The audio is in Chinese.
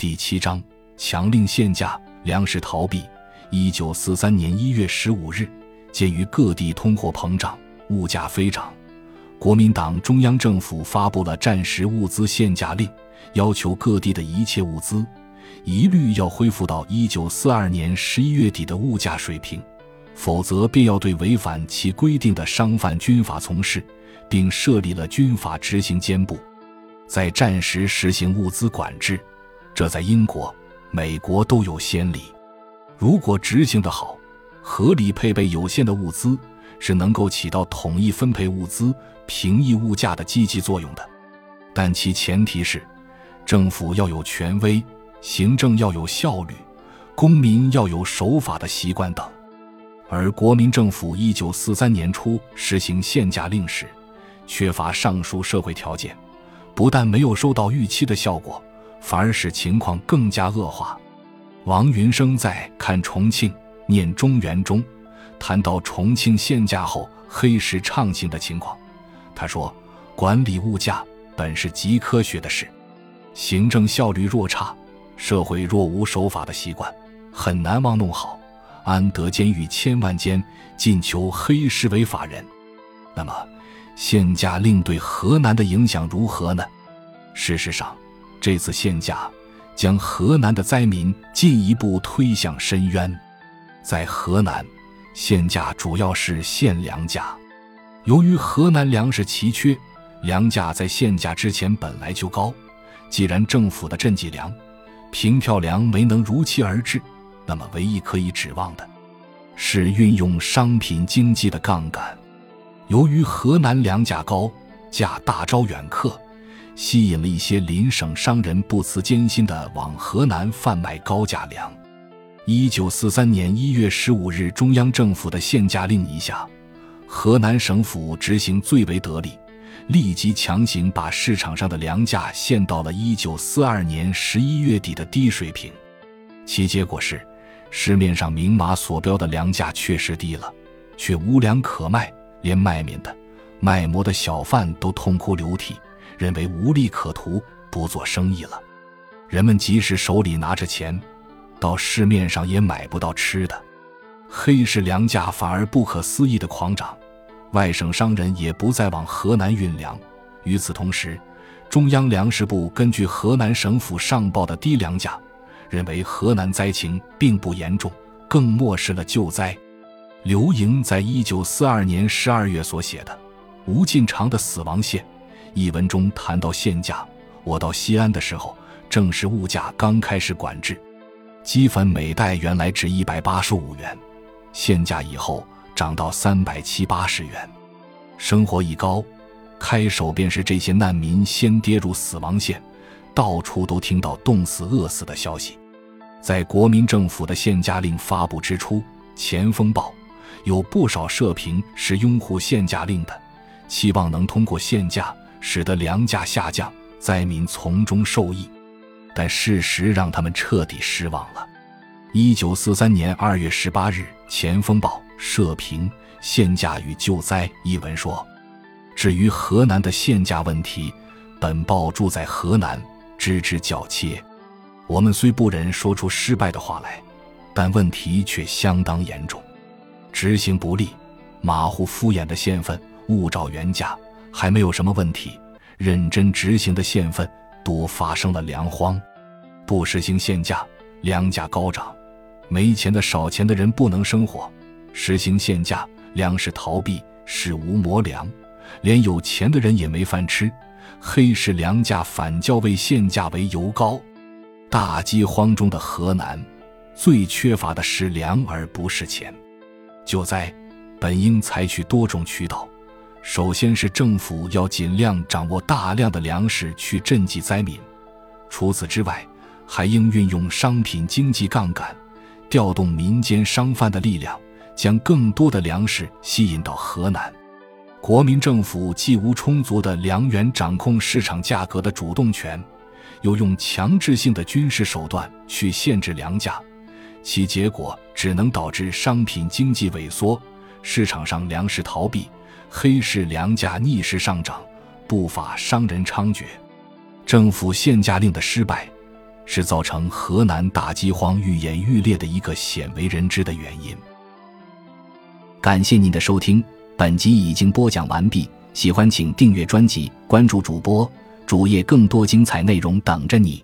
第七章强令限价，粮食逃避。一九四三年一月十五日，鉴于各地通货膨胀，物价飞涨，国民党中央政府发布了战时物资限价令，要求各地的一切物资一律要恢复到一九四二年十一月底的物价水平，否则便要对违反其规定的商贩军法从事，并设立了军法执行监部。在战时实行物资管制，这在英国、美国都有先例。如果执行得好，合理配备有限的物资，是能够起到统一分配物资、平抑物价的积极作用的。但其前提是，政府要有权威，行政要有效率，公民要有守法的习惯等。而国民政府一九四三年初实行限价令时，缺乏上述社会条件。不但没有收到预期的效果，反而使情况更加恶化。王云生在《看重庆念中原》中谈到重庆限价后黑市畅行的情况，他说：“管理物价本是极科学的事，行政效率若差，社会若无守法的习惯，很难望弄好。安得监狱千万间，尽求黑市为法人？那么。”限价令对河南的影响如何呢？事实上，这次限价将河南的灾民进一步推向深渊。在河南，限价主要是限粮价。由于河南粮食奇缺，粮价在限价之前本来就高。既然政府的赈济粮、平票粮没能如期而至，那么唯一可以指望的是运用商品经济的杠杆。由于河南粮价高，价大招远客，吸引了一些邻省商人不辞艰辛地往河南贩卖高价粮。一九四三年一月十五日，中央政府的限价令一下，河南省府执行最为得力，立即强行把市场上的粮价限到了一九四二年十一月底的低水平。其结果是，市面上明码所标的粮价确实低了，却无粮可卖。连卖面的、卖馍的小贩都痛哭流涕，认为无利可图，不做生意了。人们即使手里拿着钱，到市面上也买不到吃的。黑市粮价反而不可思议的狂涨，外省商人也不再往河南运粮。与此同时，中央粮食部根据河南省府上报的低粮价，认为河南灾情并不严重，更漠视了救灾。刘盈在一九四二年十二月所写的《吴进长的死亡线》一文中谈到限价。我到西安的时候，正是物价刚开始管制，鸡粉每袋原来值一百八十五元，限价以后涨到三百七八十元。生活一高，开手便是这些难民先跌入死亡线，到处都听到冻死、饿死的消息。在国民政府的限价令发布之初，《前锋报》。有不少社评是拥护限价令的，期望能通过限价使得粮价下降，灾民从中受益。但事实让他们彻底失望了。一九四三年二月十八日，《前锋报》社评《限价与救灾》一文说：“至于河南的限价问题，本报住在河南，知之较切。我们虽不忍说出失败的话来，但问题却相当严重。”执行不力、马虎敷衍的县份，误照原价还没有什么问题；认真执行的县份多发生了粮荒。不实行限价，粮价高涨，没钱的少钱的人不能生活；实行限价，粮食逃避，使无磨粮，连有钱的人也没饭吃。黑市粮价反较为限价为油高。大饥荒中的河南，最缺乏的是粮而不是钱。救灾本应采取多种渠道，首先是政府要尽量掌握大量的粮食去赈济灾民，除此之外，还应运用商品经济杠杆，调动民间商贩的力量，将更多的粮食吸引到河南。国民政府既无充足的粮源掌控市场价格的主动权，又用强制性的军事手段去限制粮价。其结果只能导致商品经济萎缩，市场上粮食逃避，黑市粮价逆势上涨，不法商人猖獗。政府限价令的失败，是造成河南大饥荒愈演愈烈的一个鲜为人知的原因。感谢您的收听，本集已经播讲完毕。喜欢请订阅专辑，关注主播主页，更多精彩内容等着你。